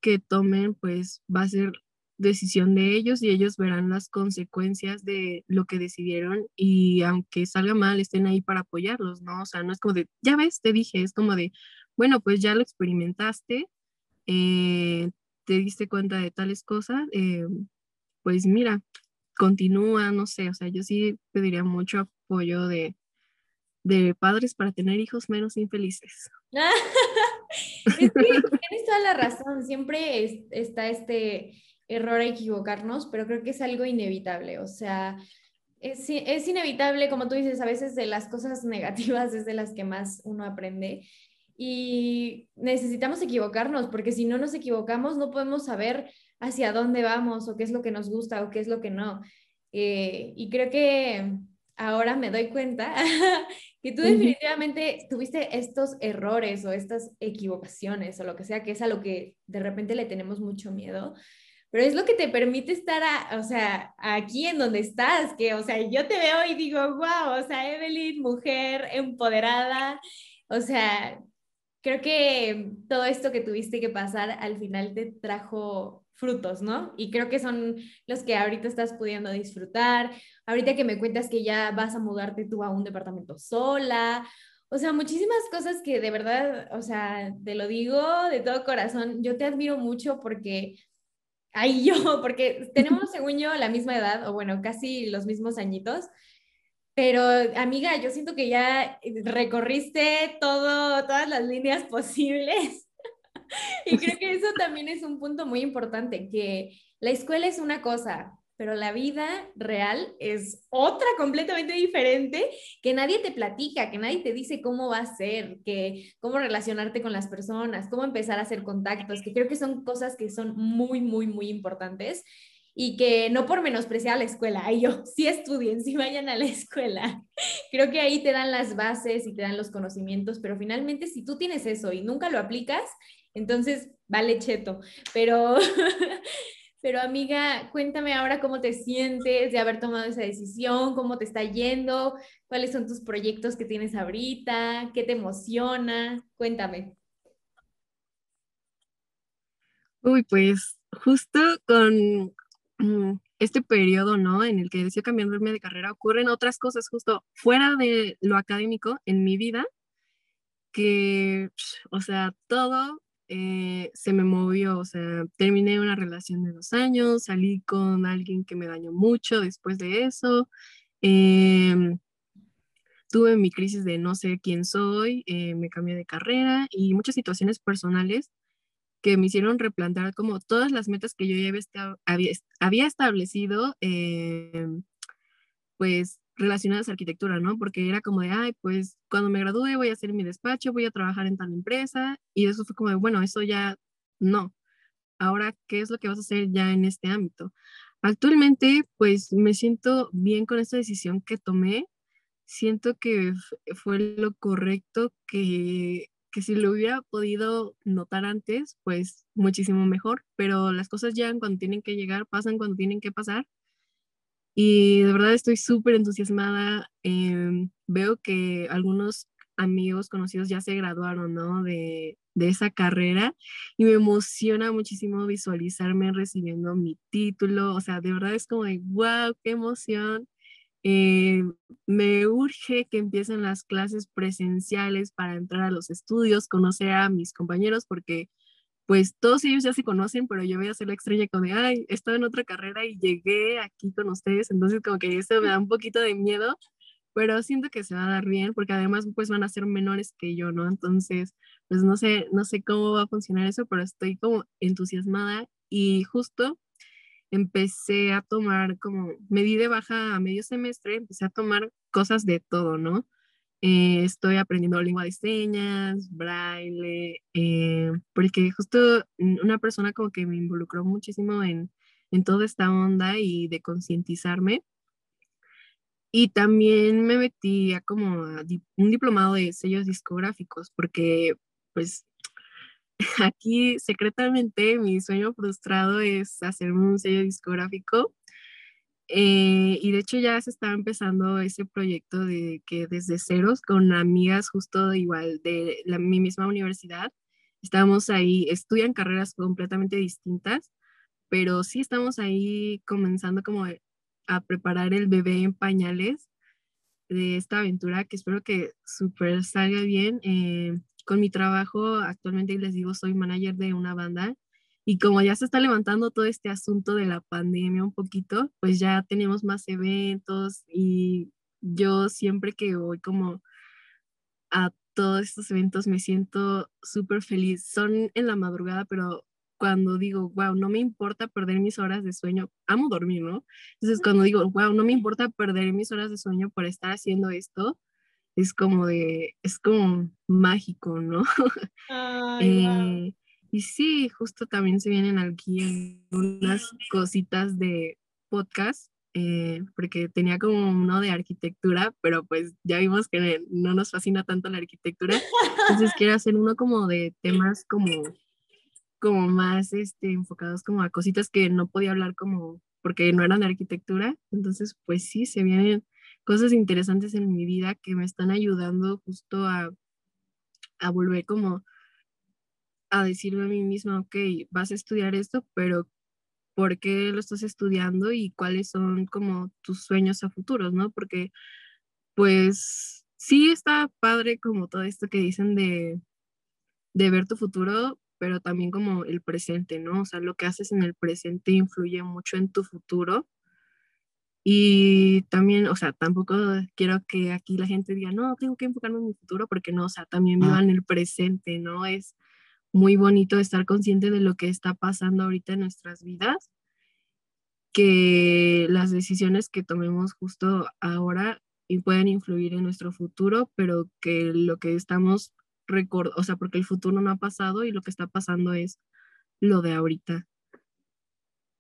que tomen pues va a ser decisión de ellos y ellos verán las consecuencias de lo que decidieron y aunque salga mal estén ahí para apoyarlos, ¿no? O sea, no es como de, ya ves, te dije, es como de, bueno, pues ya lo experimentaste, eh, te diste cuenta de tales cosas, eh, pues mira, continúa, no sé, o sea, yo sí pediría mucho apoyo de, de padres para tener hijos menos infelices. es que tienes toda la razón, siempre está este error a equivocarnos, pero creo que es algo inevitable, o sea, es, inevitable, como tú dices, a veces de las cosas negativas es de las que más uno aprende y necesitamos equivocarnos, porque si no nos equivocamos no podemos saber hacia dónde vamos o qué es lo que nos gusta o qué es lo que no. Eh, y creo que ahora me doy cuenta que tú definitivamente tuviste estos errores o estas equivocaciones o lo que sea, que es a lo que de repente le tenemos mucho miedo, pero es lo que te permite estar, o sea, aquí en donde estás, que, o sea, yo te veo y digo, wow, o sea, Evelyn, mujer empoderada, o sea, creo que todo esto que tuviste que pasar al final te trajo frutos, ¿no? Y creo que son los que ahorita estás pudiendo disfrutar. Ahorita que me cuentas que ya vas a mudarte tú a un departamento sola. O sea, muchísimas cosas que de verdad, o sea, te lo digo de todo corazón, yo te admiro mucho porque ahí yo, porque tenemos, según yo, la misma edad, o bueno, casi los mismos añitos, pero amiga, yo siento que ya recorriste todo, todas las líneas posibles y creo que eso también es un punto muy importante, que la escuela es una cosa, pero la vida real es otra completamente diferente que nadie te platica, que nadie te dice cómo va a ser, que cómo relacionarte con las personas, cómo empezar a hacer contactos, que creo que son cosas que son muy, muy, muy importantes y que no por menospreciar la escuela, ahí yo, sí estudien, sí vayan a la escuela. Creo que ahí te dan las bases y te dan los conocimientos, pero finalmente si tú tienes eso y nunca lo aplicas, entonces vale cheto. Pero, pero amiga, cuéntame ahora cómo te sientes de haber tomado esa decisión, cómo te está yendo, cuáles son tus proyectos que tienes ahorita, qué te emociona, cuéntame. Uy, pues justo con mm, este periodo, ¿no? En el que decido cambiarme de carrera, ocurren otras cosas justo fuera de lo académico en mi vida, que, o sea, todo eh, se me movió, o sea, terminé una relación de dos años, salí con alguien que me dañó mucho después de eso, em, tuve mi crisis de no sé quién soy, eh, me cambié de carrera y muchas situaciones personales que me hicieron replantear como todas las metas que yo ya había, había, establecido, em, pues relacionadas a arquitectura, ¿no? Porque era como de, ay, pues cuando me gradúe voy a hacer mi despacho, voy a trabajar en tal empresa, y eso fue como de, bueno, eso ya no. Ahora, ¿qué es lo que vas a hacer ya en este ámbito? Actualmente, pues me siento bien con esta decisión que tomé. Siento que fue lo correcto, que, que si lo hubiera podido notar antes, pues muchísimo mejor, pero las cosas llegan cuando tienen que llegar, pasan cuando tienen que pasar y de verdad estoy súper entusiasmada. Em, veo que algunos amigos conocidos ya se graduaron, ¿no? De, de, esa carrera y me emociona muchísimo visualizarme recibiendo mi título. O sea, de verdad es como de, wow, qué emoción. Eh, me urge que empiecen las clases presenciales para entrar a los estudios, conocer a mis compañeros, porque pues todos ellos ya se conocen, pero yo voy a ser la extraña como de, ay, estaba en otra carrera y llegué aquí con ustedes, entonces como que eso me da un poquito de miedo, pero siento que se va a dar bien, porque además pues van a ser menores que yo, ¿no? Entonces, pues no sé, no sé cómo va a funcionar eso, pero estoy como entusiasmada y justo empecé a tomar como, me di de baja a medio semestre, empecé a tomar cosas de todo, ¿no? Eh, estoy aprendiendo lengua de señas, braille, eh, porque justo una persona como que me involucró muchísimo en, en toda esta onda y de concientizarme. Y también me metí a como un diplomado de sellos discográficos, porque pues aquí secretamente mi sueño frustrado es hacer un sello discográfico eh, y de hecho ya se estaba empezando ese proyecto de que desde ceros con amigas justo igual de la, mi misma universidad, estamos ahí, estudian carreras completamente distintas, pero sí estamos ahí comenzando como a preparar el bebé en pañales de esta aventura que espero que súper salga bien. Eh, con mi trabajo actualmente les digo, soy manager de una banda y como ya se está levantando todo este asunto de la pandemia un poquito, pues ya tenemos más eventos y yo siempre que voy como a todos estos eventos me siento súper feliz. Son en la madrugada, pero cuando digo, wow, no me importa perder mis horas de sueño, amo dormir, ¿no? Entonces cuando digo, wow, no me importa perder mis horas de sueño por estar haciendo esto, es como de, es como mágico, ¿no? Ay, y sí, justo también se vienen aquí unas cositas de podcast, eh, porque tenía como uno de arquitectura, pero pues ya vimos que no nos fascina tanto la arquitectura. Entonces quiero hacer uno como de temas como, como más este, enfocados como a cositas que no podía hablar como porque no eran de arquitectura. Entonces, pues sí, se vienen cosas interesantes en mi vida que me están ayudando justo a, a volver como a decirme a mí misma, ok, vas a estudiar esto, pero ¿por qué lo estás estudiando y cuáles son como tus sueños a futuros, ¿no? Porque pues sí está padre como todo esto que dicen de, de ver tu futuro, pero también como el presente, ¿no? O sea, lo que haces en el presente influye mucho en tu futuro. Y también, o sea, tampoco quiero que aquí la gente diga, no, tengo que enfocarme en mi futuro, porque no, o sea, también vivan el presente, ¿no? Es, muy bonito estar consciente de lo que está pasando ahorita en nuestras vidas, que las decisiones que tomemos justo ahora pueden influir en nuestro futuro, pero que lo que estamos recordando, o sea, porque el futuro no ha pasado y lo que está pasando es lo de ahorita.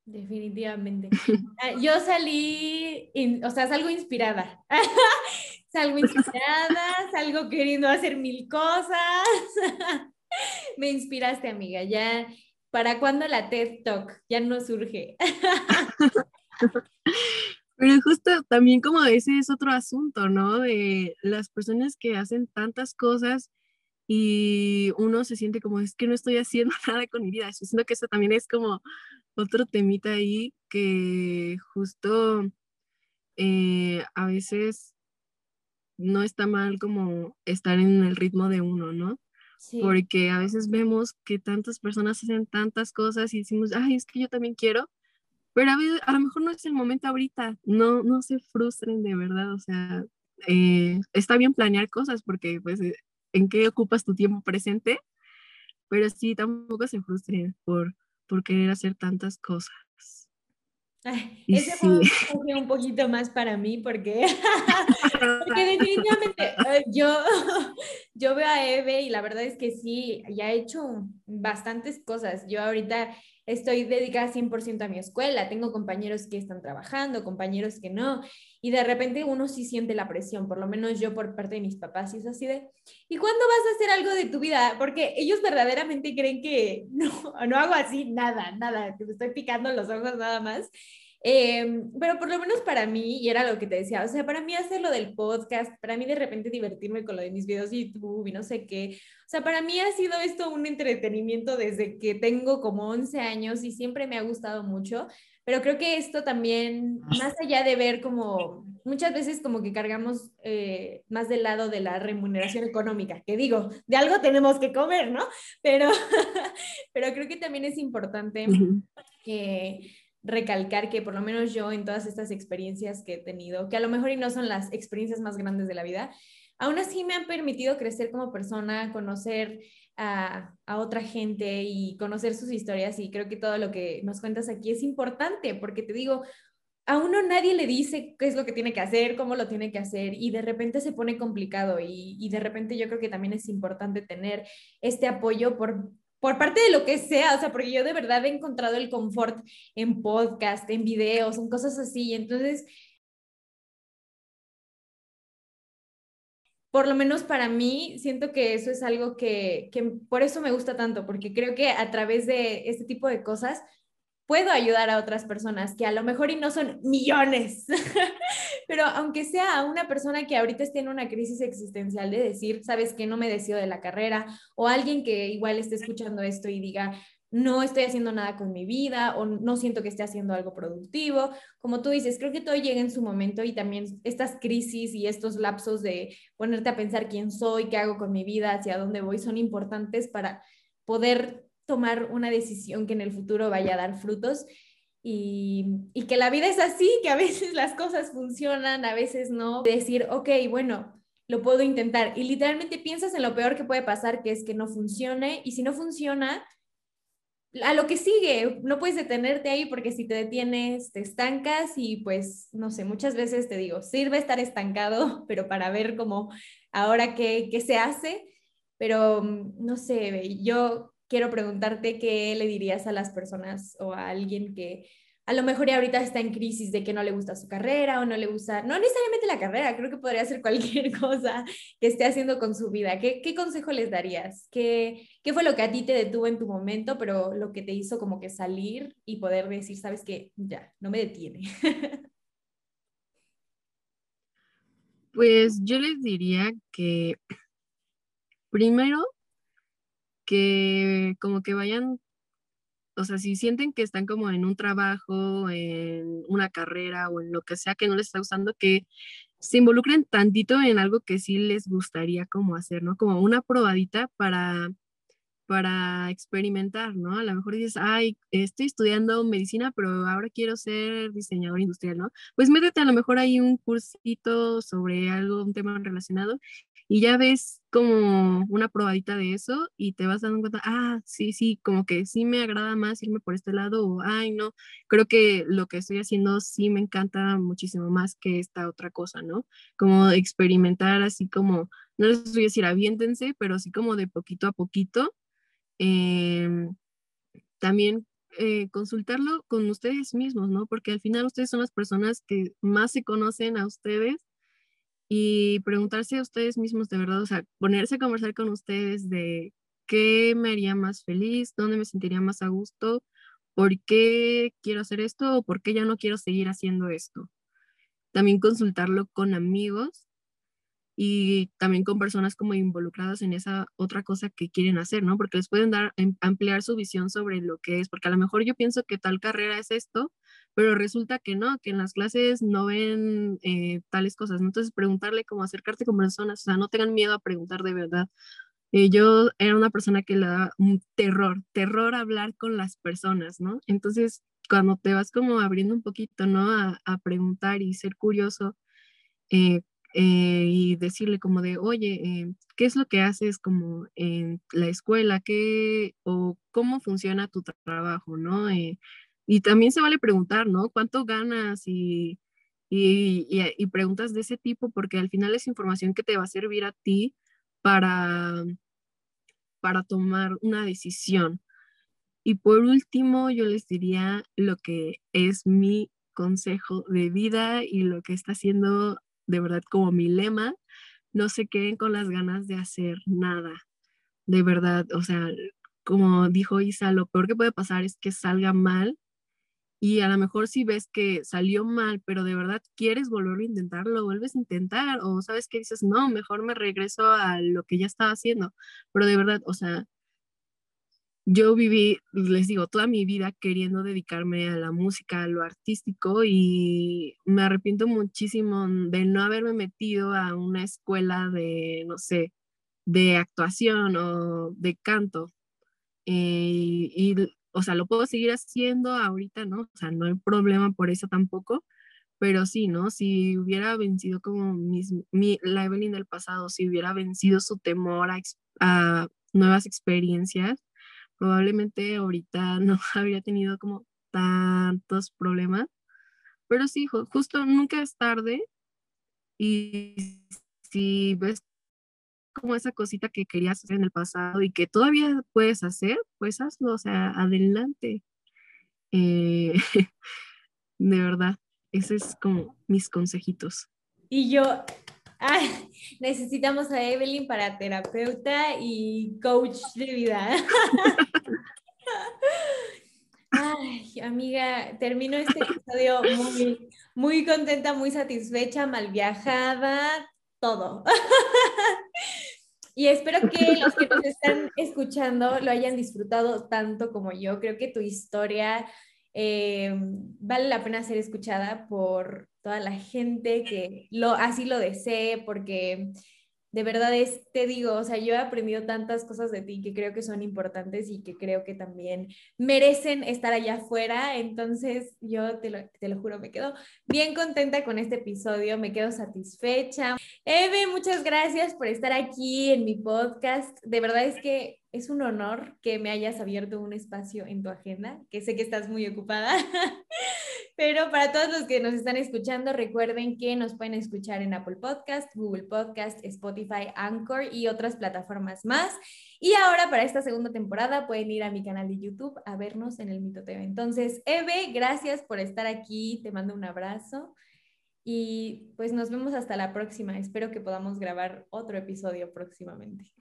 Definitivamente. Ah, yo salí, o sea, salgo inspirada. salgo inspirada, salgo queriendo hacer mil cosas. Me inspiraste, amiga. Ya, ¿para cuándo la TED Talk? Ya no surge. Pero justo también como ese es otro asunto, ¿no? De las personas que hacen tantas cosas y uno se siente como, es que no estoy haciendo nada con mi vida. Siento que eso también es como otro temita ahí que justo eh, a veces no está mal como estar en el ritmo de uno, ¿no? Porque a veces vemos que tantas personas hacen tantas cosas y decimos, ay, es que yo también quiero, pero a, veces, a lo mejor no es el momento ahorita, no, no se frustren de verdad, o sea, eh, está bien planear cosas porque pues eh, en qué ocupas tu tiempo presente, pero sí, tampoco se frustren por, por querer hacer tantas cosas. ese fue un poquito más para mí porque, porque definitivamente yo, yo veo a Eve y la verdad es que sí, ya ha hecho bastantes cosas. Yo ahorita estoy dedicada 100% a mi escuela, tengo compañeros que están trabajando, compañeros que no, y de repente uno sí siente la presión, por lo menos yo por parte de mis papás, y es así de, ¿y cuándo vas a hacer algo de tu vida? Porque ellos verdaderamente creen que no, no hago así nada, nada, que me estoy picando los ojos nada más. Em, pero por lo menos para mí, y era lo que te decía, o sea, para mí hacer lo del podcast, para mí de repente divertirme con lo de mis videos de YouTube y no sé qué, o sea, para mí ha sido esto un entretenimiento desde que tengo como 11 años y siempre me ha gustado mucho, pero creo que esto también, más allá de ver como muchas veces como que cargamos eh, más del lado de la remuneración económica, que digo, de algo tenemos que comer, ¿no? Pero, pero creo que también es importante que recalcar que por lo menos yo en todas estas experiencias que he tenido, que a lo mejor y no son las experiencias más grandes de la vida, aún así me han permitido crecer como persona, conocer a, otra gente y conocer sus historias. Y creo que todo lo que nos cuentas aquí es importante porque te digo, a uno nadie le dice qué es lo que tiene que hacer, cómo lo tiene que hacer y de repente se pone complicado. Y de repente yo creo que también es importante tener este apoyo por por parte de lo que sea, o sea, porque yo de verdad he encontrado el confort en podcast, en videos, en cosas así, entonces, por lo menos para mí, siento que eso es algo que, que por eso me gusta tanto, porque creo que a través de este tipo de cosas puedo ayudar a otras personas que a lo mejor y no son millones, pero aunque sea una persona que ahorita esté en una crisis existencial de decir, sabes que no me decido de la carrera, o alguien que igual esté escuchando esto y diga, no estoy haciendo nada con mi vida o no siento que esté haciendo algo productivo. Como tú dices, creo que todo llega en su momento y también estas crisis y estos lapsos de ponerte a pensar quién soy, qué hago con mi vida, hacia dónde voy, son importantes para poder tomar una decisión que en el futuro vaya a dar frutos y, que la vida es así, que a veces las cosas funcionan, a veces no. Decir, ok, bueno, lo puedo intentar. Y literalmente piensas en lo peor que puede pasar, que es que no funcione. Y si no funciona, a lo que sigue, no puedes detenerte ahí porque si te detienes, te estancas y pues, no sé, muchas veces te digo, sirve estar estancado, pero para ver cómo ahora qué, qué se hace. Pero, no sé, yo quiero preguntarte qué le dirías a las personas o a alguien que a lo mejor ya ahorita está en crisis de que no le gusta su carrera o no le gusta, no necesariamente la carrera, creo que podría ser cualquier cosa que esté haciendo con su vida. ¿Qué, qué consejo les darías? ¿Qué, ¿Qué fue lo que a ti te detuvo en tu momento, pero lo que te hizo como que salir y poder decir, sabes que ya, no me detiene? Pues yo les diría que primero que como que vayan, o sea, si sienten que están como en un trabajo, en una carrera o en lo que sea que no les está gustando, que se involucren tantito en algo que sí les gustaría como hacer, ¿no? Como una probadita para para experimentar, ¿no? A lo mejor dices, ay, estoy estudiando medicina, pero ahora quiero ser diseñador industrial, ¿no? Pues métete a lo mejor ahí un cursito sobre algo, un tema relacionado y ya ves como una probadita de eso y te vas dando cuenta, ah, sí, sí, como que sí me agrada más irme por este lado o, ay, no, creo que lo que estoy haciendo sí me encanta muchísimo más que esta otra cosa, ¿no? Como experimentar así como, no les voy a decir aviéntense, pero sí como de poquito a poquito. Em, también eh, consultarlo con ustedes mismos, ¿no? Porque al final ustedes son las personas que más se conocen a ustedes y preguntarse a ustedes mismos de verdad, o sea, ponerse a conversar con ustedes de qué me haría más feliz, dónde me sentiría más a gusto, por qué quiero hacer esto o por qué ya no quiero seguir haciendo esto. También consultarlo con amigos y también con personas como involucradas en esa otra cosa que quieren hacer, ¿no? Porque les pueden dar, em, ampliar su visión sobre lo que es, porque a lo mejor yo pienso que tal carrera es esto, pero resulta que no, que en las clases no ven eh, tales cosas, ¿no? Entonces preguntarle cómo acercarte con personas, o sea, no tengan miedo a preguntar de verdad. Eh, yo era una persona que le da un terror, terror hablar con las personas, ¿no? Entonces, cuando te vas como abriendo un poquito, ¿no? A, a preguntar y ser curioso, eh, eh, y decirle como de, oye, eh, ¿qué es lo que haces como en la escuela? ¿Qué o cómo funciona tu trabajo, no? Eh, y también se vale preguntar, ¿no? ¿Cuánto ganas? Y, y, y, preguntas de ese tipo, porque al final es información que te va a servir a ti para, para tomar una decisión. Y por último, yo les diría lo que es mi consejo de vida y lo que está haciendo de verdad como mi lema, no se queden con las ganas de hacer nada. De verdad, o sea, como dijo Isa, lo peor que puede pasar es que salga mal y a lo mejor si ves que salió mal, pero de verdad quieres volver a intentarlo, vuelves a intentar o sabes que dices, no, mejor me regreso a lo que ya estaba haciendo. Pero de verdad, o sea, yo viví, les digo, toda mi vida queriendo dedicarme a la música, a lo artístico y me arrepiento muchísimo de no haberme metido a una escuela de, no sé, de actuación o de canto. Eh, y, o sea, lo puedo seguir haciendo ahorita, ¿no? O sea, no hay problema por eso tampoco, pero sí, ¿no? Si hubiera vencido como mis, mi, la Evelyn del pasado, si hubiera vencido su temor a, a nuevas experiencias, probablemente ahorita no habría tenido como tantos problemas. Pero sí, justo nunca es tarde y si ves como esa cosita que querías hacer en el pasado y que todavía puedes hacer, pues hazlo, o sea, adelante. Eh, de verdad, ese es como mis consejitos. Y yo Ay, necesitamos a Evelyn para terapeuta y coach de vida. Ay, amiga, termino este episodio muy, muy contenta, muy satisfecha, mal viajada, todo. Y espero que los que nos están escuchando lo hayan disfrutado tanto como yo. Creo que tu historia eh, vale la pena ser escuchada por toda la gente que lo, así lo desee, porque de verdad es, te digo, o sea, yo he aprendido tantas cosas de ti que creo que son importantes y que creo que también merecen estar allá afuera. Entonces, yo te lo, te lo juro, me quedo bien contenta con este episodio, me quedo satisfecha. Eve, muchas gracias por estar aquí en mi podcast. De verdad es que es un honor que me hayas abierto un espacio en tu agenda, que sé que estás muy ocupada. Pero para todos los que nos están escuchando, recuerden que nos pueden escuchar en Apple Podcast, Google Podcast, Spotify, Anchor y otras plataformas más. Y ahora para esta segunda temporada pueden ir a mi canal de YouTube a vernos en el Mito TV. Entonces, Eve, gracias por estar aquí. Te mando un abrazo. Y pues nos vemos hasta la próxima. Espero que podamos grabar otro episodio próximamente.